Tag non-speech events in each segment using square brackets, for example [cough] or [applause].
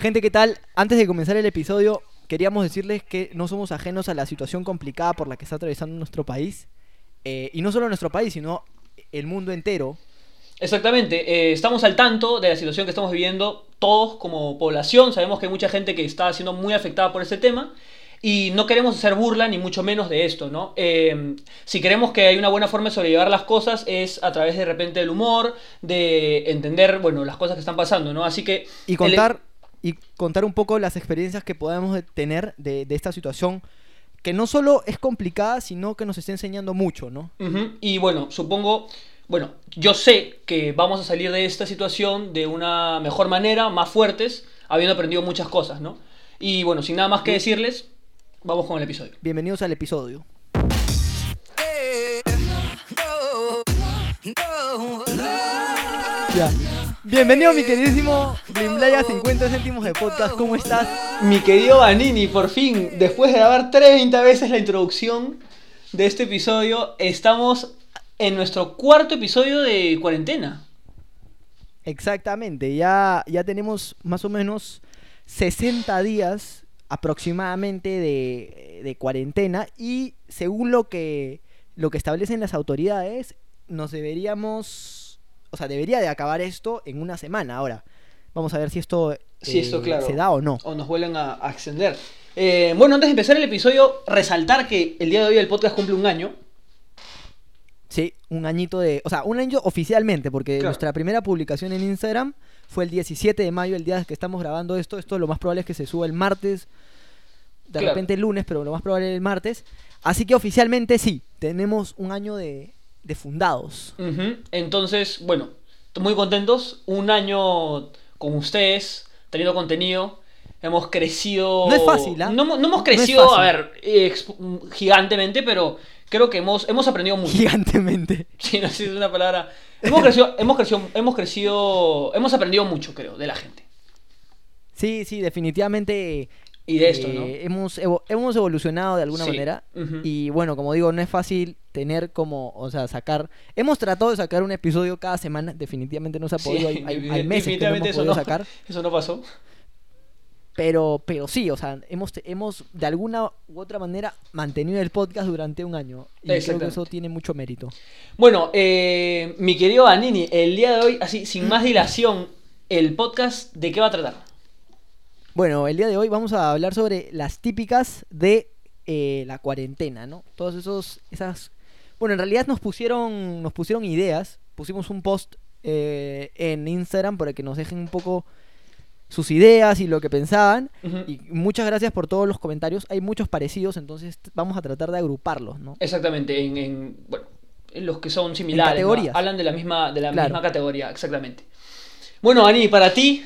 Gente, ¿qué tal? Antes de comenzar el episodio, queríamos decirles que no somos ajenos a la situación complicada por la que está atravesando nuestro país. Eh, y no solo nuestro país, sino el mundo entero. Exactamente, eh, estamos al tanto de la situación que estamos viviendo todos como población, sabemos que hay mucha gente que está siendo muy afectada por este tema y no queremos hacer burla ni mucho menos de esto, ¿no? Eh, si queremos que hay una buena forma de sobrellevar las cosas es a través de repente del humor, de entender, bueno, las cosas que están pasando, ¿no? Así que... Y contar, y contar un poco las experiencias que podemos tener de, de esta situación que no solo es complicada, sino que nos está enseñando mucho, ¿no? Y bueno, supongo, bueno, yo sé que vamos a salir de esta situación de una mejor manera, más fuertes, habiendo aprendido muchas cosas, ¿no? Y bueno, sin nada más que decirles, vamos con el episodio. Bienvenidos al episodio. Ya. Bienvenido mi queridísimo Glimblaya 50 céntimos de podcast, ¿cómo estás? Mi querido Vanini, por fin, después de grabar 30 veces la introducción de este episodio, estamos en nuestro cuarto episodio de cuarentena. Exactamente, ya, ya tenemos más o menos 60 días aproximadamente de, de cuarentena y según lo que, lo que establecen las autoridades, nos deberíamos, o sea, debería de acabar esto en una semana. Ahora, vamos a ver si esto, Sí, esto, eh, claro. se da o no. O nos vuelven a, a extender. Eh, bueno, antes de empezar el episodio, resaltar que el día de hoy el podcast cumple un año. Sí, un añito de, o sea, un año oficialmente, porque Claro. nuestra primera publicación en Instagram fue el 17 de mayo, el día que estamos grabando esto. Esto lo más probable es que se suba el martes, de Claro. repente el lunes, pero lo más probable es el martes. Así que oficialmente sí, tenemos un año de, de fundados. Entonces, bueno, muy contentos. Un año con ustedes, teniendo contenido. Hemos crecido. No es fácil, ¿ah? No, hemos- no hemos No crecido, a ver, exp- gigantemente, pero creo que hemos, hemos aprendido mucho. Gigantemente. [laughs] Sí, no sé si es una palabra. Hemos crecido, hemos crecido, hemos crecido, hemos aprendido mucho, creo, de la gente. Sí, sí, definitivamente. Y de esto, eh, ¿no? hemos, evo- hemos evolucionado de alguna Sí. manera. Y bueno, como digo, no es fácil tener como, o sea, sacar. Hemos tratado de sacar un episodio cada semana, definitivamente no se ha podido. hay, hay- hay meses que no hemos podido no, sacar. [laughs] eso no pasó. Pero, pero sí, o sea, hemos, hemos de alguna u otra manera mantenido el podcast durante un año. Y creo que eso tiene mucho mérito. Bueno, eh, mi querido Anini, el día de hoy, así, sin más dilación, el podcast, ¿de qué va a tratar? Bueno, el día de hoy vamos a hablar sobre las típicas de eh, la cuarentena, ¿no? Todos esos, esas... Bueno, en realidad nos pusieron, nos pusieron ideas, pusimos un post eh, en Instagram para que nos dejen un poco sus ideas y lo que pensaban. Y muchas gracias por todos los comentarios. Hay muchos parecidos, entonces vamos a tratar de agruparlos, ¿no? Exactamente, en, en, bueno, en los que son similares. ¿no? categorías. Hablan de la misma, de la Claro. misma categoría, exactamente. Bueno, Ani, para ti,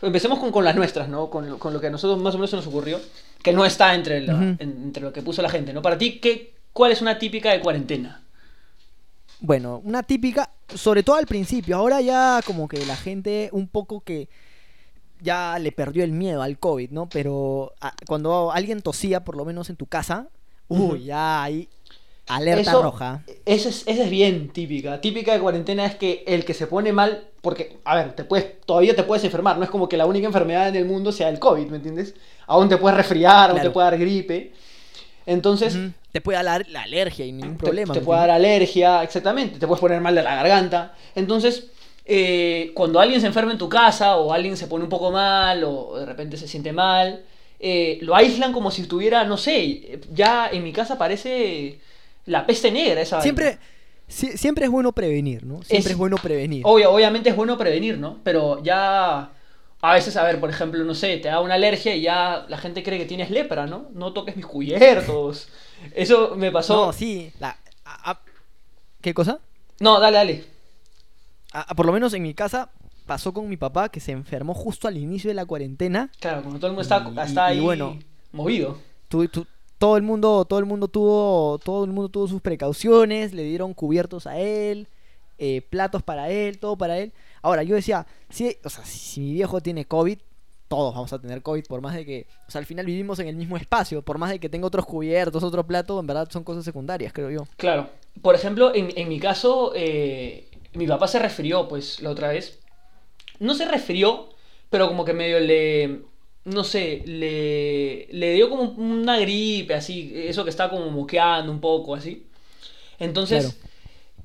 empecemos con, con las nuestras, ¿no? Con, lo- con lo que a nosotros más o menos se nos ocurrió, que no está entre, la- en- entre lo que puso la gente, ¿no? Para ti, ¿qué, ¿cuál es una típica de cuarentena? Bueno, una típica, sobre todo al principio, ahora ya como que la gente un poco que ya le perdió el miedo al COVID, ¿no? Pero ah, cuando alguien tosía, por lo menos en tu casa, uy, ya hay alerta Eso- roja. Esa es, esa es bien típica. Típica de cuarentena es que el que se pone mal, porque, a ver, te puedes, todavía te puedes enfermar, no es como que la única enfermedad en el mundo sea el COVID, ¿me entiendes? Aún te puedes resfriar, aún te puede dar gripe. Entonces. Te puede dar la alergia y ningún te, problema. te ¿me puede dar alergia, exactamente, te puedes poner mal de la garganta. Entonces, eh, cuando alguien se enferma en tu casa o alguien se pone un poco mal o de repente se siente mal, eh, lo aíslan como si estuviera, no sé, ya en mi casa parece la peste negra esa vaina. Siempre, si- siempre es bueno prevenir, ¿no? Siempre Es- es, bueno prevenir. Obvio, obviamente es bueno prevenir, ¿no? Pero ya a veces, a ver, por ejemplo, no sé, te da una alergia y ya la gente cree que tienes lepra, ¿no? No toques mis cubiertos. [laughs] Eso me pasó. No, sí. la- a- a- ¿Qué cosa? No, dale, dale. A- por lo menos en mi casa pasó con mi papá que se enfermó justo al inicio de la cuarentena. Claro, como todo el mundo está, Y- está y ahí bueno. movido. Tu- tu- todo el mundo, todo el mundo tuvo, todo el mundo tuvo sus precauciones, le dieron cubiertos a él, eh, platos para él, todo para él. Ahora yo decía, si, o sea, si, mi viejo tiene COVID, todos vamos a tener COVID, por más de que, o sea, al final vivimos en el mismo espacio, por más de que tenga otros cubiertos, otro plato, en verdad son cosas secundarias, creo yo. Claro. Por ejemplo, en, en mi caso, eh, mi papá se refirió, pues, la otra vez. No se refirió, pero como que medio le, no sé, le, le dio como una gripe, así, eso que está como moqueando un poco, así. Entonces, Claro.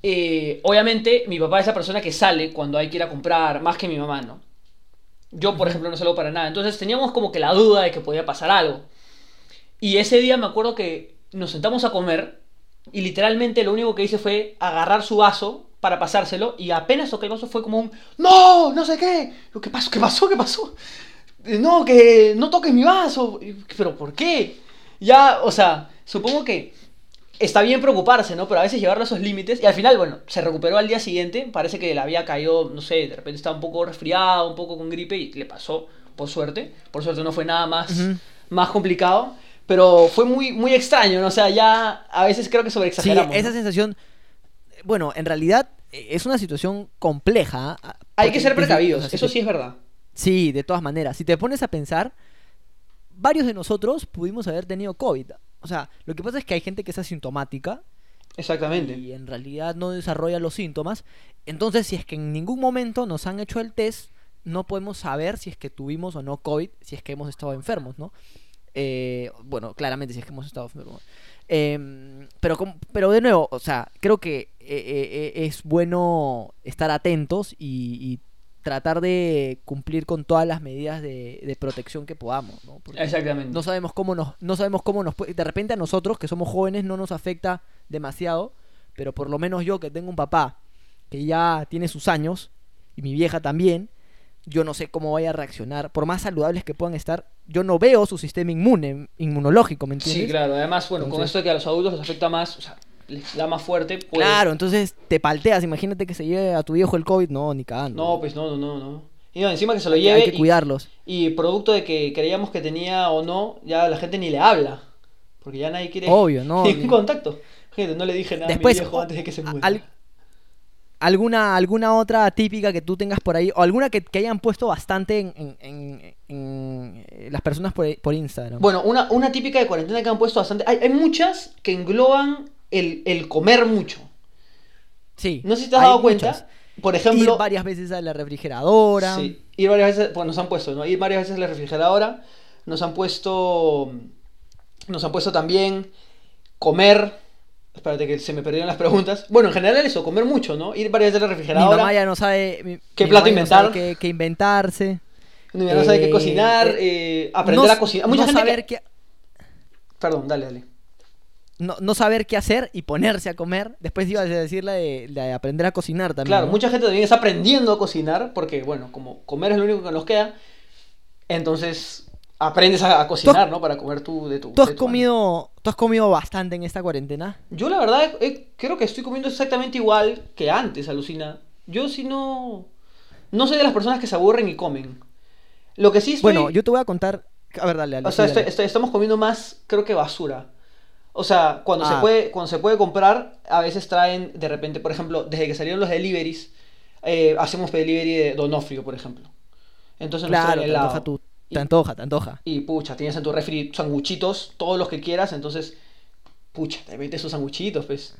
Eh, obviamente, mi papá es la persona que sale cuando hay que ir a comprar, más que mi mamá, ¿no? Yo, por ejemplo, no salgo para nada. Entonces teníamos como que la duda de que podía pasar algo. Y ese día me acuerdo que nos sentamos a comer y literalmente lo único que hice fue agarrar su vaso para pasárselo y apenas toqué el vaso fue como un ¡No! No sé qué. Yo, ¿Qué pasó? ¿Qué pasó? ¿Qué pasó? "Eh, No, que no toques mi vaso. ¿Pero por qué? Ya, o sea, supongo que está bien preocuparse, ¿no? Pero a veces llevarlo a esos límites. Y al final, bueno, se recuperó al día siguiente. Parece que le había caído, no sé, de repente estaba un poco resfriado, un poco con gripe y le pasó, por suerte. Por suerte no fue nada más, más complicado. Pero fue muy, muy extraño, ¿no? O sea, ya a veces creo que Sí, sobreexageramos. esa ¿no? sensación. Bueno, en realidad eh, es una situación compleja. ah, Hay porque que ser precavidos, eso sí es verdad. Sí, de todas maneras. Si te pones a pensar, varios de nosotros pudimos haber tenido COVID. O sea, lo que pasa es que hay gente que es asintomática Exactamente. y en realidad no desarrolla los síntomas. Entonces, si es que en ningún momento nos han hecho el test, no podemos saber si es que tuvimos o no COVID, si es que hemos estado enfermos, ¿no? Eh, bueno, claramente si es que hemos estado enfermos. Em, pero, pero de nuevo, o sea, creo que eh, eh, eh, es bueno estar atentos y, y tratar de cumplir con todas las medidas de, de protección que podamos, ¿no? Porque Exactamente. no sabemos cómo nos, no sabemos cómo nos puede, de repente a nosotros que somos jóvenes no nos afecta demasiado, pero por lo menos yo que tengo un papá que ya tiene sus años y mi vieja también, yo no sé cómo vaya a reaccionar, por más saludables que puedan estar, yo no veo su sistema inmune, inmunológico, ¿me entiendes? Sí, claro. Además, bueno, con esto de que a los adultos les afecta más, o sea, da más fuerte, pues... Claro, entonces te palteas, imagínate que se lleve a tu viejo el COVID, no, ni cagando. No, pues no, no, no, no. Y no, encima que se lo lleve hay que cuidarlos. Y producto de que creíamos que tenía o no, ya la gente ni le habla. Porque ya nadie quiere Obvio, [laughs] no, ningún ni- contacto. Gente, no le dije nada Después, a mi viejo antes de que se muera. al- alguna, alguna otra típica que tú tengas por ahí, o alguna que, que hayan puesto bastante en, en- en- en, eh, las personas por, por Instagram. Bueno, una, una típica de cuarentena que han puesto bastante. Hay, hay muchas que engloban el, el comer mucho. sí. No sé si te has dado cuenta. Por ejemplo. Ir varias veces a la refrigeradora. Sí, ir varias veces, pues nos han puesto, ¿no? Ir varias veces a la refrigeradora, nos han puesto, nos han puesto también comer, espérate que se me perdieron las preguntas, bueno, en general eso, comer mucho, ¿no? Ir varias veces a la Mi refrigeradora, mamá ya no sabe mi- ¿Qué mi plato no sabe inventar? qué, qué inventarse. no, sabe qué cocinar, eh, eh, aprender no, a cocinar, mucha no gente saber que... qué, Perdón, dale, dale. No, no saber qué hacer y ponerse a comer. Después ibas a decir la de, la de aprender a cocinar también. Claro, ¿no? mucha gente también está aprendiendo a cocinar, porque, bueno, como comer es lo único que nos queda, entonces aprendes a, a cocinar, ¿no? Para comer tú de tu... ¿Tú has de tu mano. comido, tú has comido bastante en esta cuarentena? Yo la verdad eh, creo que estoy comiendo exactamente igual que antes, alucina. Yo sí no... No soy de las personas que se aburren y comen. Lo que sí estoy... Bueno, yo te voy a contar. A ver, dale, dale. O sea, estoy- estoy- estamos comiendo más, creo que basura. O sea, cuando, se Ah. puede, cuando se puede comprar, a veces traen de repente, por ejemplo, desde que salieron los deliveries, eh, hacemos delivery de Donofrio, por ejemplo. Entonces nos Claro, traen te antoja, tú, Y- te antoja, te antoja. Y pucha, tienes en tu refri sanguchitos, todos los que quieras, entonces, pucha, te metes sus sanguchitos, pues.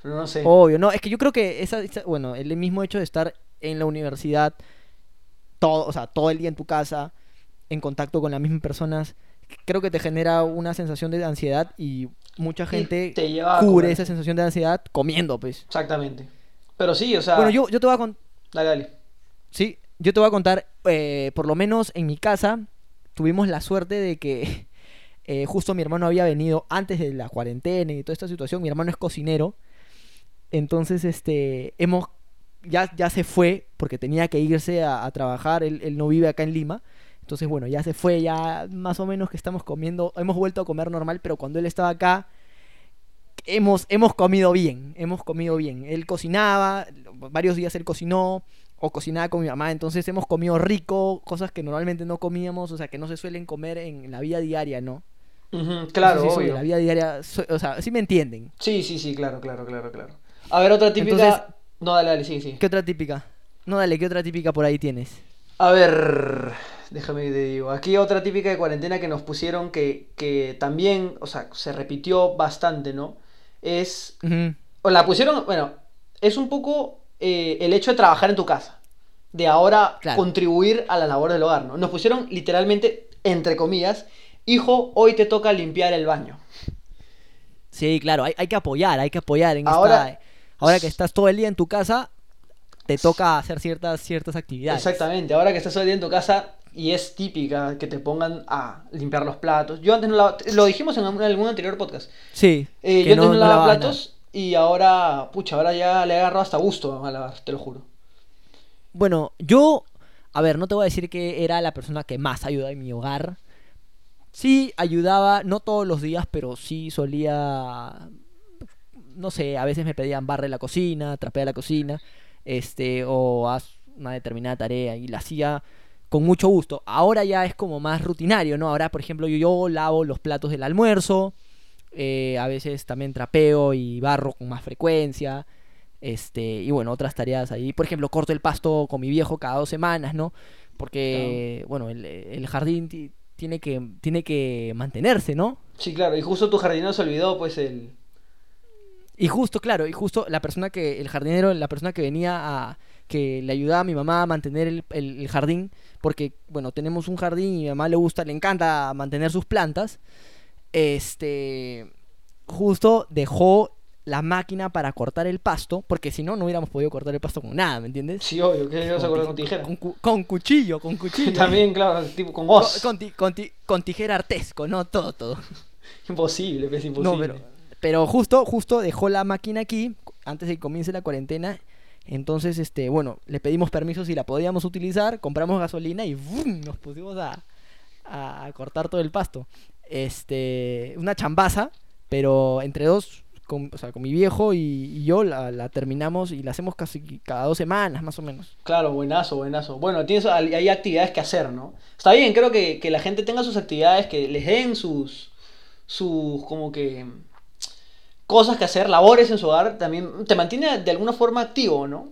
Pero no sé. Obvio, no, es que yo creo que esa, esa- bueno, el mismo hecho de estar en la universidad todo, o sea, todo el día en tu casa, en contacto con las mismas personas, creo que te genera una sensación de ansiedad y mucha gente te lleva a cubre esa sensación de ansiedad comiendo, pues. Exactamente. Pero sí, o sea. Bueno, yo, yo te voy a contar, Dale, dale. sí, yo te voy a contar, eh, por lo menos en mi casa, tuvimos la suerte de que [laughs] eh, justo mi hermano había venido antes de la cuarentena y toda esta situación, mi hermano es cocinero, entonces este, hemos, ya, ya se fue porque tenía que irse a, a trabajar, él, él no vive acá en Lima, entonces bueno, ya se fue, ya más o menos que estamos comiendo, hemos vuelto a comer normal, pero cuando él estaba acá, hemos, hemos comido bien, hemos comido bien. Él cocinaba, varios días él cocinó, o cocinaba con mi mamá, entonces hemos comido rico, cosas que normalmente no comíamos, o sea, que no se suelen comer en la vida diaria, ¿no? Claro, No sé si soy de obvio. la vida diaria, o sea, sí me entienden. Sí, sí, sí, claro, claro, claro, claro. A ver, otra típica. Entonces- No, dale, dale, sí, sí. ¿Qué otra típica? No, dale, ¿qué otra típica por ahí tienes? A ver, déjame te digo. Aquí otra típica de cuarentena que nos pusieron que, que también, o sea, se repitió bastante, ¿no? Es. O la pusieron, bueno, es un poco eh, el hecho de trabajar en tu casa. de ahora Claro. contribuir a la labor del hogar, ¿no? Nos pusieron literalmente, entre comillas, hijo, hoy te toca limpiar el baño. Sí, claro, hay, hay que apoyar, hay que apoyar en Ahora- esta... Ahora que estás todo el día en tu casa, te toca hacer ciertas, ciertas actividades. Exactamente, ahora que estás todo el día en tu casa y es típica que te pongan a limpiar los platos. Yo antes no lavaba, lo dijimos en algún- anterior podcast. Sí. Eh, yo antes no, lavaba platos y ahora, pucha, ahora ya le he agarrado hasta gusto a lavar, te lo juro. Bueno, yo, a ver, no te voy a decir que era la persona que más ayudaba en mi hogar. Sí, ayudaba, no todos los días, pero sí solía, no sé, a veces me pedían barre la cocina, trapea la cocina, este, o haz una determinada tarea y la hacía con mucho gusto. Ahora ya es como más rutinario, ¿no? Ahora, por ejemplo, yo, yo lavo los platos del almuerzo, eh, a veces también trapeo y barro con más frecuencia. Este, y bueno, otras tareas ahí. Por ejemplo, corto el pasto con mi viejo cada dos semanas, ¿no? Porque, bueno, el, el jardín ti- tiene que, tiene que mantenerse, ¿no? Sí, claro, y justo tu jardinero se olvidó, pues, el... Y justo, claro, y justo la persona que, el jardinero, la persona que venía a, que le ayudaba a mi mamá a mantener el, el- el jardín, porque, bueno, tenemos un jardín y a mi mamá le gusta, le encanta mantener sus plantas, este, justo dejó la máquina para cortar el pasto, porque si no, no hubiéramos podido cortar el pasto con nada, ¿me entiendes? Sí, obvio, que no se acuerda con tijera. Con, cu- con cuchillo, con cuchillo. [laughs] También, claro, tipo con voz. con ti- con ti- con tijera artesco, no todo, todo. [laughs] Imposible, pues, imposible. No, pero, pero justo, justo dejó la máquina aquí antes de que comience la cuarentena. Entonces, este, bueno, le pedimos permiso si la podíamos utilizar, compramos gasolina y ¡vum! nos pusimos a, a cortar todo el pasto. Este, una chambaza, pero entre dos, con, o sea, con mi viejo y, y yo la, la terminamos y la hacemos casi cada dos semanas, más o menos. Claro, buenazo, buenazo. Bueno, tienes, hay actividades que hacer, ¿no? Está bien, creo que, que la gente tenga sus actividades, que les den sus, sus, como que, cosas que hacer, labores en su hogar, también te mantiene de alguna forma activo, ¿no?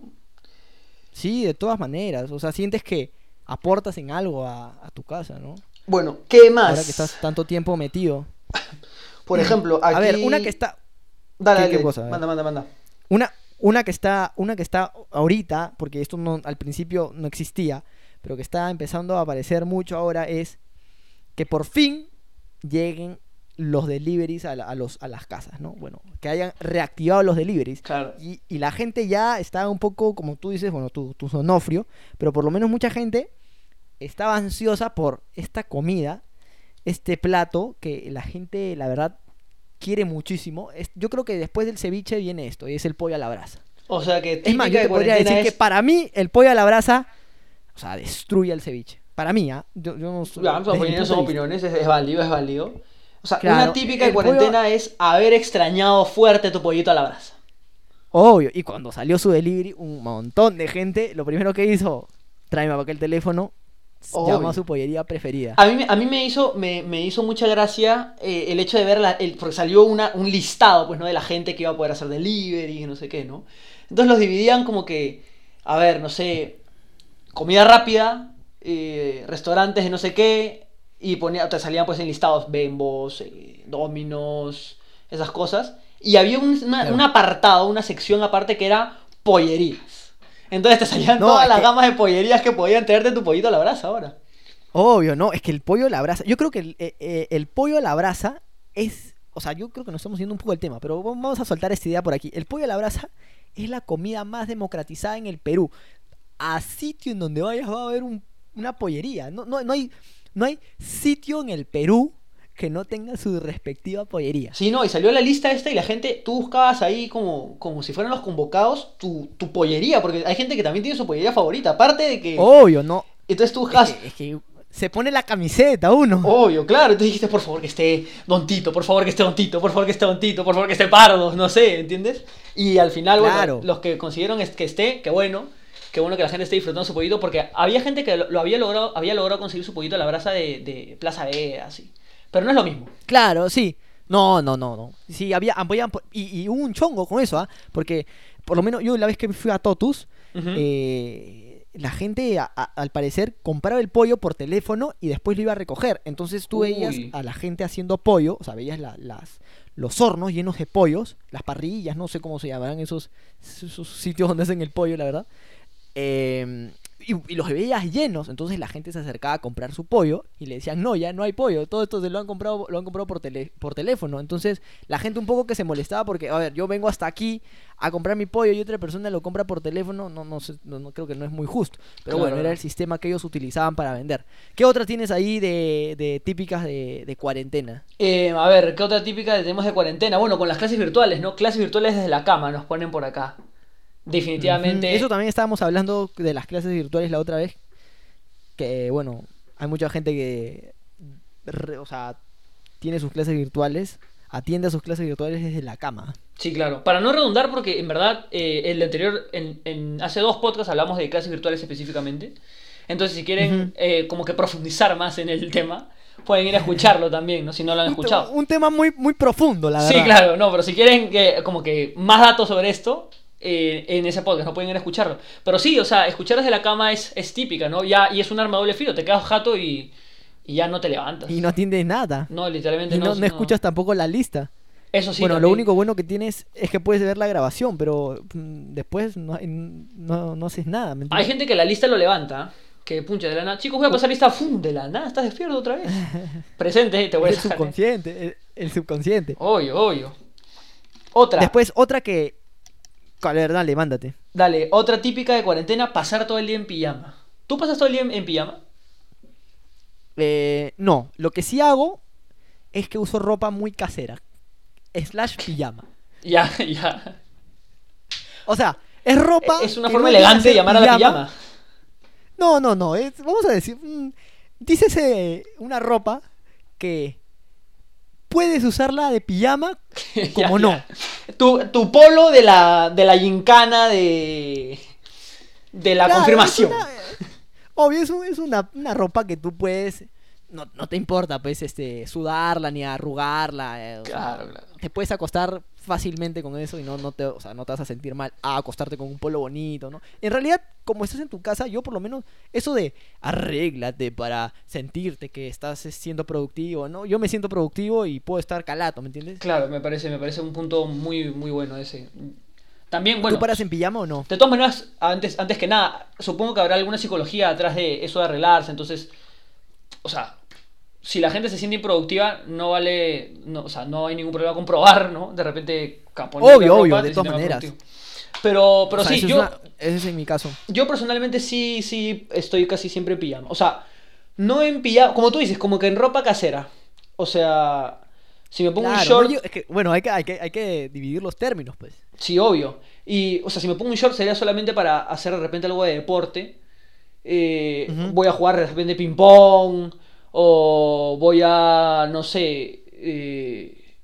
Sí, de todas maneras. O sea, sientes que aportas en algo a, a tu casa, ¿no? Bueno, ¿qué más? Ahora que estás tanto tiempo metido. [laughs] Por ejemplo, aquí... A ver, una que está. Dale, manda, manda, manda. Una, una que está. Una que está ahorita, porque esto no, al principio no existía, pero que está empezando a aparecer mucho ahora, es que por fin lleguen los deliveries a, la- a los, a las casas, ¿no? Bueno, que hayan reactivado los deliveries. Claro. Y, y la gente ya está un poco, como tú dices, bueno, tú, tú sonofrio, pero por lo menos mucha gente estaba ansiosa por esta comida, este plato que la gente, la verdad, quiere muchísimo. Es- yo creo que después del ceviche viene esto, y es el pollo a la brasa. O sea que Es más, yo te podría decir que para mí el pollo a la brasa, o sea, destruye el ceviche. Para mí, ¿ah? Yo, yo no soy- Ya, son de vista. opiniones, es, es válido, es válido. O sea, Claro, una típica de pollo- cuarentena es haber extrañado fuerte tu pollito a la brasa. Obvio. Y cuando salió su delivery, un montón de gente, lo primero que hizo, tráeme para acá el teléfono, Obvio. llamó a su pollería preferida. A mí, me- a mí me, hizo, me, me hizo mucha gracia eh, el hecho de ver, la, el, porque salió una, un listado pues, ¿no? de la gente que iba a poder hacer delivery y no sé qué, ¿no? Entonces los dividían como que, a ver, no sé, comida rápida, eh, restaurantes de no sé qué, y ponía, te salían pues en listados Bembos, eh, Dominos, esas cosas. Y había un, una- Claro. un apartado, una sección aparte que era pollerías. Entonces te salían No, todas las que- gamas de pollerías que podían traerte tu pollito a la brasa ahora. Obvio, ¿no? Es que el pollo a la brasa. Yo creo que el, eh, eh, el pollo a la brasa es. O sea, yo creo que nos estamos yendo un poco del tema, pero vamos a soltar esta idea por aquí. El pollo a la brasa es la comida más democratizada en el Perú. A sitio en donde vayas va a haber un- una pollería. No, no, no, hay, no hay sitio en el Perú que no tenga su respectiva pollería. Sí, no, y salió la lista esta y la gente, tú buscabas ahí como, como si fueran los convocados tu, tu pollería, porque hay gente que también tiene su pollería favorita, aparte de que... Obvio, ¿no? Entonces tú Es que, es que se pone la camiseta uno. Obvio, claro, entonces dijiste, por favor que esté Don Tito, por favor que esté Don Tito, por favor que esté Don Tito, por favor que esté Pardo, no sé, ¿entiendes? Y al final, Claro. bueno, los que consiguieron que esté, qué bueno, qué bueno que la gente esté disfrutando su pollito, porque había gente que lo, había logrado había logrado conseguir su pollito a la brasa de, de Plaza B, así. Pero no es lo mismo. Claro, sí. No, no, no, no. Sí, había, habían- y, y hubo un chongo con eso, ¿ah? Porque, por lo menos, yo la vez que fui a Totus, eh, la gente, a- a- al parecer, compraba el pollo por teléfono y después lo iba a recoger. Entonces tú veías Uy. a la gente haciendo pollo, o sea, veías la- las, los hornos llenos de pollos, las parrillas, no sé cómo se llamarán esos, esos sitios donde hacen el pollo, la verdad. Eh, y, y los veías llenos, entonces la gente se acercaba a comprar su pollo y le decían, no, ya no hay pollo, todo esto se lo han comprado, lo han comprado por, tele, por teléfono. Entonces la gente un poco que se molestaba porque, a ver, yo vengo hasta aquí a comprar mi pollo y otra persona lo compra por teléfono, no, no, sé, no, no creo que no es muy justo. Pero Claro, bueno, era el sistema que ellos utilizaban para vender. ¿Qué otras tienes ahí de, de típicas de, de cuarentena? Eh, a ver, ¿qué otra típica tenemos de cuarentena? Bueno, con las clases virtuales, ¿no? Clases virtuales desde la cama, nos ponen por acá. Definitivamente. Eso también estábamos hablando de las clases virtuales la otra vez. Que bueno, hay mucha gente que, re- o sea, tiene sus clases virtuales, atiende a sus clases virtuales desde la cama. Sí, claro. Para no redundar, porque en verdad, eh, el anterior, en, en- hace dos podcasts hablamos de clases virtuales específicamente. Entonces, si quieren eh, como que profundizar más en el tema, pueden ir a escucharlo [laughs] también, ¿no? Si no lo han escuchado. un tema muy, muy profundo, la Sí, verdad. claro, no, pero si quieren como que más datos sobre esto, eh, en ese podcast no pueden ir a escucharlo. Pero sí, o sea, escuchar desde la cama es, es típica, ¿no? Ya, y es un arma de doble filo, te quedas jato y, y ya no te levantas. Y no atiendes nada. No, literalmente Y no, no. no escuchas tampoco la lista. Eso sí. bueno, lo único bueno que tienes es que puedes ver la grabación, pero mm, después no, no, no haces nada. ¿me Hay gente que la lista lo levanta, que puncha de la nada. Chicos, voy a pasar lista, ¡fum! De la nada, estás despierto otra vez. [laughs] Presente, te voy a el. ¿eh? subconsciente, el, el subconsciente. Obvio, obvio. Otra. Después, otra que. A ver, dale, mándate. Dale, otra típica de cuarentena, pasar todo el día en pijama. ¿Tú pasas todo el día en, en pijama? Eh, no, lo que sí hago es que uso ropa muy casera. Slash pijama. [laughs] Ya, ya. O sea, es ropa. Es una forma no elegante de llamar a la pijama. No, no, no. es- vamos a decir. mm, dícese una ropa que puedes usarla de pijama [laughs] Ya, como no. ya. Tu, tu polo de la, de la gincana de. de la Claro, confirmación. es una- obvio, es, un- es una, una ropa que tú puedes. No, no te importa, pues, este, sudarla ni arrugarla. eh, sea, Claro, claro. te puedes acostar fácilmente con eso y no, no, te, o sea, no te vas a sentir mal a acostarte con un polo bonito, ¿no? En realidad, como estás en tu casa, yo por lo menos, eso de arréglate para sentirte que estás eh, siendo productivo, ¿no? Yo me siento productivo y puedo estar calato, ¿me entiendes? Claro, me parece, me parece un punto muy, muy bueno ese. También, bueno. ¿Tú paras en pijama o no? De todas maneras, antes, antes que nada, supongo que habrá alguna psicología atrás de eso de arreglarse. Entonces, o sea, si la gente se siente improductiva, no vale, no, o sea, no hay ningún problema con probar, ¿no? De repente, ca- ponerte Obvio, obvio, de todas maneras. productivo. Pero, pero O sea, sí, yo, es una- ese es en mi caso. yo personalmente sí, sí estoy casi siempre en pijama. O sea, no en pijama, como tú dices, como que en ropa casera. O sea, si me pongo un short, no, yo- es que, bueno, hay que, hay, que, hay que dividir los términos, pues. Sí, obvio. Y, o sea, si me pongo un short sería solamente para hacer de repente algo de deporte. Eh. Voy a jugar de repente ping-pong. O voy a, no sé, eh,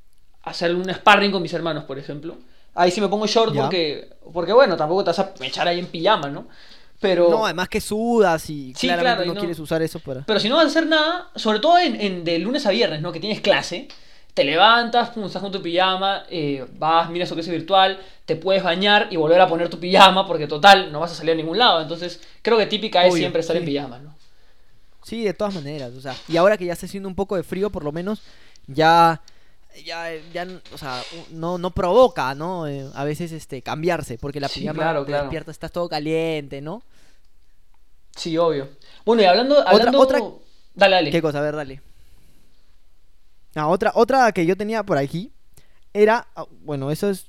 hacer un sparring con mis hermanos, por ejemplo. Ahí sí me pongo short Ya. porque, porque, bueno, tampoco te vas a echar ahí en pijama, ¿no? Pero, No, además que sudas y Sí, claramente claro, y no, no- quieres usar eso para... pero si no vas a hacer nada, sobre todo en, en- de lunes a viernes, ¿no? Que tienes clase, te levantas, pum, estás con tu pijama, eh, vas, miras tu clase virtual, te puedes bañar y volver a poner tu pijama, porque total, no vas a salir a ningún lado. Entonces, creo que típica es Obvio, siempre estar en pijama, ¿no? Sí, de todas maneras, o sea, y ahora que ya está haciendo un poco de frío, por lo menos, ya, ya, ya, o sea, no, no provoca, ¿no? Eh, a veces, este, cambiarse, porque la Sí, pijama claro, te claro. despierta, estás todo caliente, ¿no? Sí, obvio. Bueno, y hablando... hablando... otra- Dale, dale. ¿Qué cosa? A ver, dale. Ah, otra, otra que yo tenía por aquí era, ah, bueno, eso es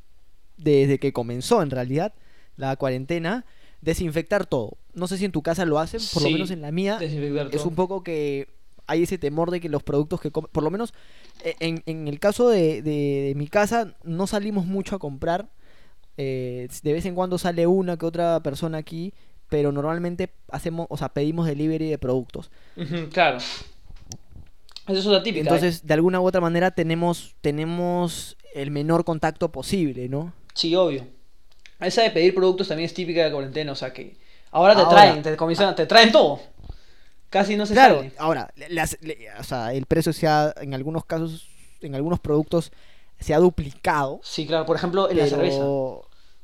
desde que comenzó en realidad la cuarentena, desinfectar todo. No sé si en tu casa lo hacen, por lo menos en la mía Desinfectar es todo. un poco que hay ese temor de que los productos que comen, por lo menos eh, en, en el caso de, de- de mi casa, no salimos mucho a comprar. eh, de vez en cuando sale una que otra persona aquí, pero normalmente hacemos, o sea, pedimos delivery de productos. Claro. Esa es otra típica. ¿eh? Entonces, de alguna u otra manera tenemos, tenemos el menor contacto posible, ¿no? Sí, obvio. Esa de pedir productos también es típica de la cuarentena, o sea que ahora te Ahora. traen, te comienzan, te traen todo. Casi no se Claro, sale. ahora, las- o sea, el precio se ha, en algunos casos, en algunos productos, se ha duplicado. Sí, claro, por ejemplo, en la pero- cerveza.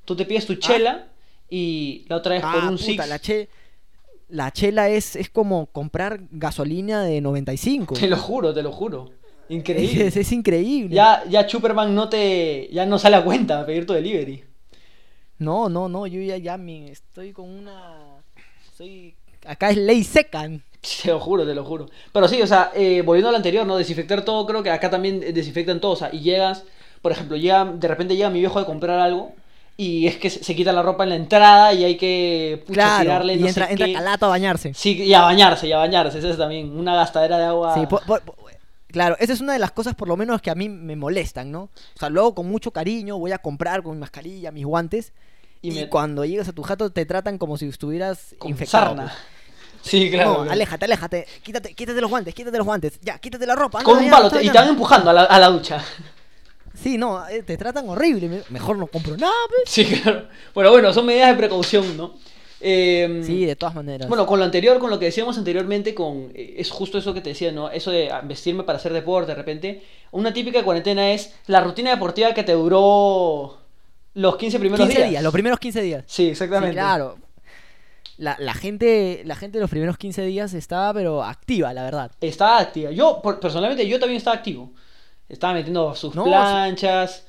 Tú te pides tu chela y la otra vez por Ah, un puta, six. la, che- la chela es, es como comprar gasolina de 95. Te lo juro, te lo juro. Increíble. Es, es increíble. Ya, ya Superman no te. ya no sale a cuenta pedir tu delivery. No, no, no, yo ya, ya me estoy con una soy... Acá es ley seca. [laughs] Te lo juro, te lo juro. Pero sí, o sea, eh, volviendo al anterior, ¿no? Desinfectar todo, creo que acá también desinfectan todo. O sea, y llegas, por ejemplo, llega, de repente llega mi viejo de comprar algo y es que se, quita la ropa en la entrada y hay que pucha, Claro, tirarle y no entra, sé entra qué. calato a bañarse. Sí, y a bañarse, y a bañarse. Esa es también una gastadera de agua. Sí, por- claro, esa es una de las cosas por lo menos que a mí me molestan, ¿no? O sea, luego con mucho cariño voy a comprar con mi mascarilla, mis guantes, y, Y me- cuando llegas a tu jato te tratan como si estuvieras con infectado. sarna. pues. [laughs] Sí, claro. no, aléjate, aléjate, quítate, quítate los guantes, quítate los guantes, ya, quítate la ropa. anda Con un palo y te van empujando a la, a la ducha. Sí, no, eh, te tratan horrible, me- mejor no compro nada, pues. Sí, [laughs] claro. Bueno, bueno, son medidas de precaución, ¿no? Eh, Sí, de todas maneras. Bueno, con lo anterior, con lo que decíamos anteriormente, con eh, es justo eso que te decía, ¿no? Eso de ah, vestirme para hacer deporte de repente. Una típica cuarentena es la rutina deportiva que te duró los 15 primeros 15 días. días, los primeros 15 días. Sí, exactamente. Sí, claro. La, la gente, la gente los primeros 15 días estaba, pero activa, la verdad. Estaba activa. Yo, por- personalmente, yo también estaba activo. Estaba metiendo sus No, planchas,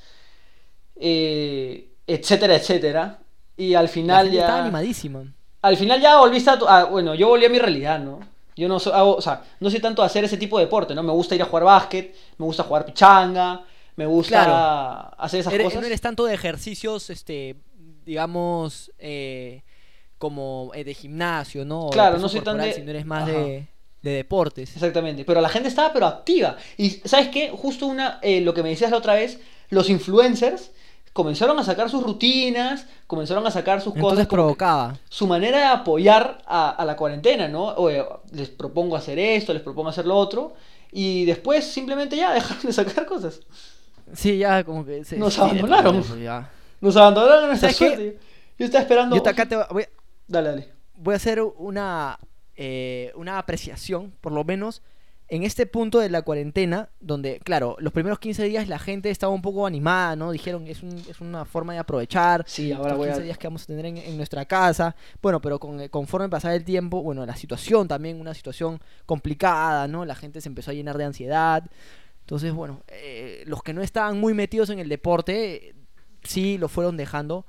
eh, etcétera, etcétera. Y al final ya... estaba animadísima. Al final ya volviste a, tu- a- Bueno, yo volví a mi realidad, ¿no? Yo no soy, hago- o sea, no soy tanto de hacer ese tipo de deporte, ¿no? Me gusta ir a jugar básquet, me gusta jugar pichanga, me gusta Claro. hacer esas Eres- cosas. No eres tanto de ejercicios, este, digamos, eh, como eh, de gimnasio, ¿no? Claro, no soy tan de- sino eres más de, de deportes. Exactamente, pero la gente estaba pero activa. Y ¿sabes qué? Justo una, eh, lo que me decías la otra vez, los influencers comenzaron a sacar sus rutinas, comenzaron a sacar sus Entonces cosas, provocaba. su manera de apoyar a, a la cuarentena, ¿no? O, eh, les propongo hacer esto, les propongo hacer lo otro, y después simplemente ya [laughs] dejaron de sacar cosas. Sí, ya como que... se- Nos sí, abandonaron. ya. Nos abandonaron a nuestra ¿Sabes qué? suerte. Yo estaba esperando. Yo acá te voy, a- Dale, dale. voy a hacer una, eh, una apreciación, por lo menos en este punto de la cuarentena, donde, claro, los primeros 15 días la gente estaba un poco animada, ¿no? Dijeron, es, un- es una forma de aprovechar. Sí, ahora voy 15 a. días que vamos a tener en, en nuestra casa. Bueno, pero con, eh, conforme pasaba el tiempo, bueno, la situación también, una situación complicada, ¿no? La gente se empezó a llenar de ansiedad. Entonces, bueno, eh, los que no estaban muy metidos en el deporte, eh, sí lo fueron dejando.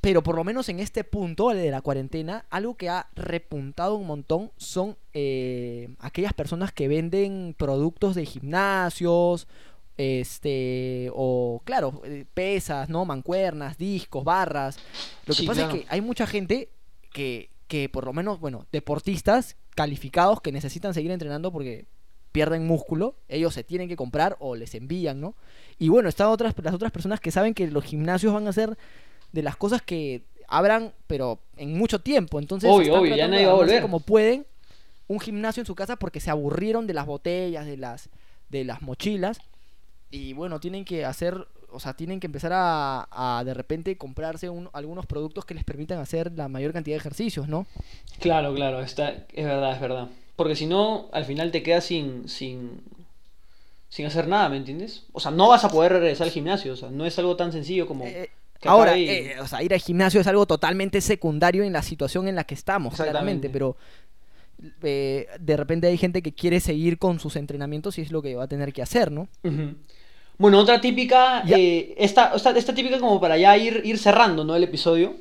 Pero por lo menos en este punto de la cuarentena, algo que ha repuntado un montón son eh, aquellas personas que venden productos de gimnasios, este, o claro, eh, pesas, ¿no? Mancuernas, discos, barras. Lo que Sí, pasa claro. es que hay mucha gente que, que por lo menos, bueno, deportistas calificados que necesitan seguir entrenando porque pierden músculo, ellos se tienen que comprar o les envían, ¿no? Y bueno, están otras, las otras personas que saben que los gimnasios van a ser de las cosas que abran, pero en mucho tiempo. Entonces, Obvio, están obvio, ya nadie va a volver. como pueden un gimnasio en su casa porque se aburrieron de las botellas, de las, de las mochilas. Y bueno, tienen que hacer, o sea, tienen que empezar a, a de repente comprarse un- algunos productos que les permitan hacer la mayor cantidad de ejercicios, ¿no? Claro, claro, está, es verdad, es verdad. Porque si no, al final te quedas sin, sin, sin hacer nada, ¿me entiendes? O sea, no vas a poder regresar al gimnasio, o sea, no es algo tan sencillo como... Eh, que ahora, eh, o sea, ir al gimnasio es algo totalmente secundario en la situación en la que estamos, claramente, pero eh, de repente hay gente que quiere seguir con sus entrenamientos y es lo que va a tener que hacer, ¿no? Bueno, otra típica, eh, esta, esta, esta típica como para ya ir, ir cerrando, ¿no? El episodio.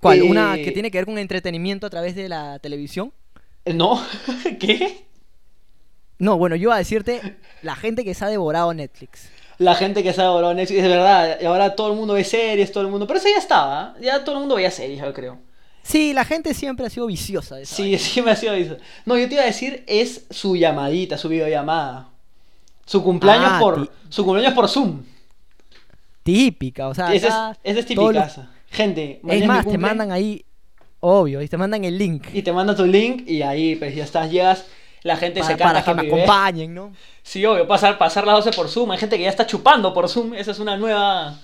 ¿Cuál? ¿Una que tiene que ver con entretenimiento a través de la televisión? ¿No? [laughs] ¿Qué? No, bueno, yo iba a decirte la gente que se ha devorado Netflix. La gente que sabe volver a Netflix, es verdad, y ahora todo el mundo ve series, todo el mundo... Pero eso ya estaba, ¿eh? ya todo el mundo veía series, yo creo. Sí, la gente siempre ha sido viciosa de Sí, [laughs] me ha sido eso. No, yo te iba a decir, es su llamadita, su videollamada. Su cumpleaños Ah, por su cumpleaños por Zoom. Típica, o sea, Esa es, esa es todos los- típica. Gente, Es más, te mandan ahí, obvio, y te mandan el link. Y te manda tu link y ahí pues ya estás, llegas, la gente para, se canta para que me Happy acompañen, ¿no? Sí, obvio, pasar, pasar las 12 por Zoom. Hay gente que ya está chupando por Zoom. Esa es una nueva.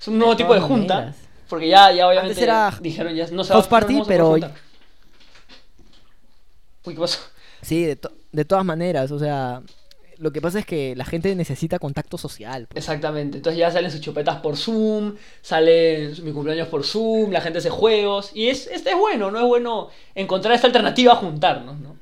Es un nuevo De tipo de junta. maneras. Porque ya, ya obviamente Antes era dijeron ya no se house party, pero- juntar. Uy, ¿qué pasó? Sí, de, to- de todas maneras, o sea, lo que pasa es que la gente necesita contacto social. pues. Exactamente. Entonces ya salen sus chupetas por Zoom, sale mi cumpleaños por Zoom, la gente hace juegos. Y es, es, es bueno, ¿no? Es bueno encontrar esta alternativa a juntarnos, ¿no?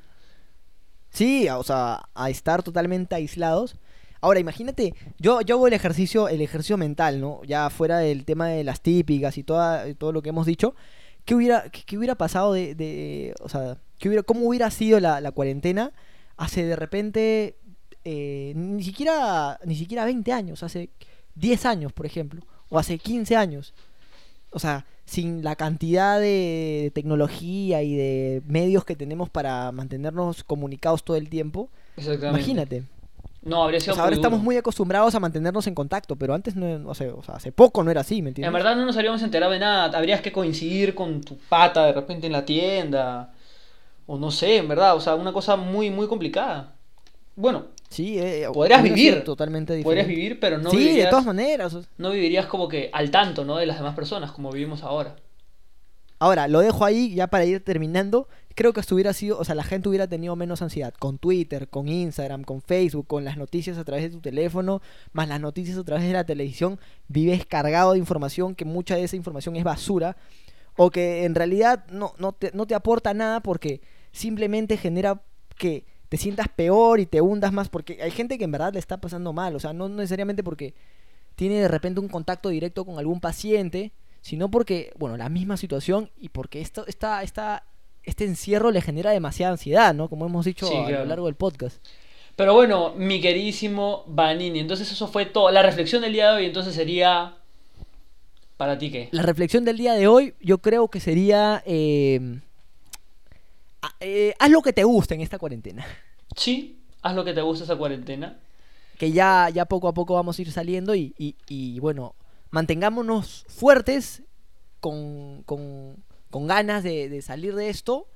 Sí, o sea, a estar totalmente aislados. Ahora, imagínate, yo, yo hago el ejercicio, el ejercicio mental, ¿no? Ya fuera del tema de las típicas y toda, todo lo que hemos dicho, ¿qué hubiera, qué, qué hubiera pasado de, de- o sea, qué hubiera, cómo hubiera sido la, la cuarentena hace de repente, eh, ni siquiera, ni siquiera 20 años, hace 10 años, por ejemplo, o hace 15 años? O sea, sin la cantidad de tecnología y de medios que tenemos para mantenernos comunicados todo el tiempo, imagínate. No, habría O sido sea, ahora estamos muy acostumbrados a mantenernos en contacto, pero antes no, no sé, o sea, hace poco no era así, ¿me entiendes? En verdad no nos habríamos enterado de nada. Habrías que coincidir con tu pata de repente en la tienda. O no sé, en verdad. O sea, una cosa muy, muy complicada. Bueno, Sí, eh, podrías vivir. totalmente diferente. podrías vivir, pero no sí, vivirías, de todas maneras. no vivirías como que al tanto, ¿no? De las demás personas, como vivimos ahora. Ahora, lo dejo ahí ya para ir terminando. Creo que esto hubiera sido, o sea, la gente hubiera tenido menos ansiedad con Twitter, con Instagram, con Facebook, con las noticias a través de tu teléfono, más las noticias a través de la televisión. Vives cargado de información que mucha de esa información es basura o que en realidad no, no, te, no te aporta nada porque simplemente genera que te sientas peor y te hundas más porque hay gente que en verdad le está pasando mal, o sea, no necesariamente porque tiene de repente un contacto directo con algún paciente, sino porque, bueno, la misma situación y porque esto, esta, esta, este encierro le genera demasiada ansiedad, ¿no? Como hemos dicho Sí, a claro. lo largo del podcast. Pero bueno, mi queridísimo Vanini. Entonces eso fue todo. La reflexión del día de hoy entonces sería... ¿Para ti qué? La reflexión del día de hoy yo creo que sería... eh, eh, haz lo que te gusta en esta cuarentena. Sí, haz lo que te gusta esa cuarentena. que ya, ya poco a poco vamos a ir saliendo y, y- y, bueno, mantengámonos fuertes, con, con, con ganas de, de salir de esto,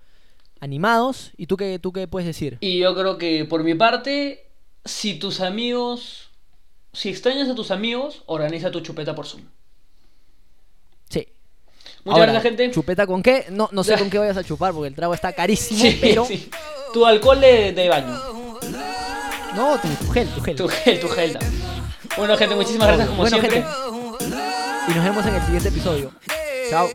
animados. ¿Y tú qué, tú qué puedes decir? Y yo creo que por mi parte, si tus amigos... Si extrañas a tus amigos, organiza tu chupeta por Zoom. Muchas Ahora, gracias, gente. ¿Chupeta con qué? No, no sé con qué vayas a chupar porque el trago está carísimo, [laughs] Sí, pero... sí. Tu alcohol de, de baño. No, tu, tu gel, tu gel. Tu gel, tu gel. Bueno, gente, muchísimas gracias como Bueno, siempre. gente. Y nos vemos en el siguiente episodio. Chao.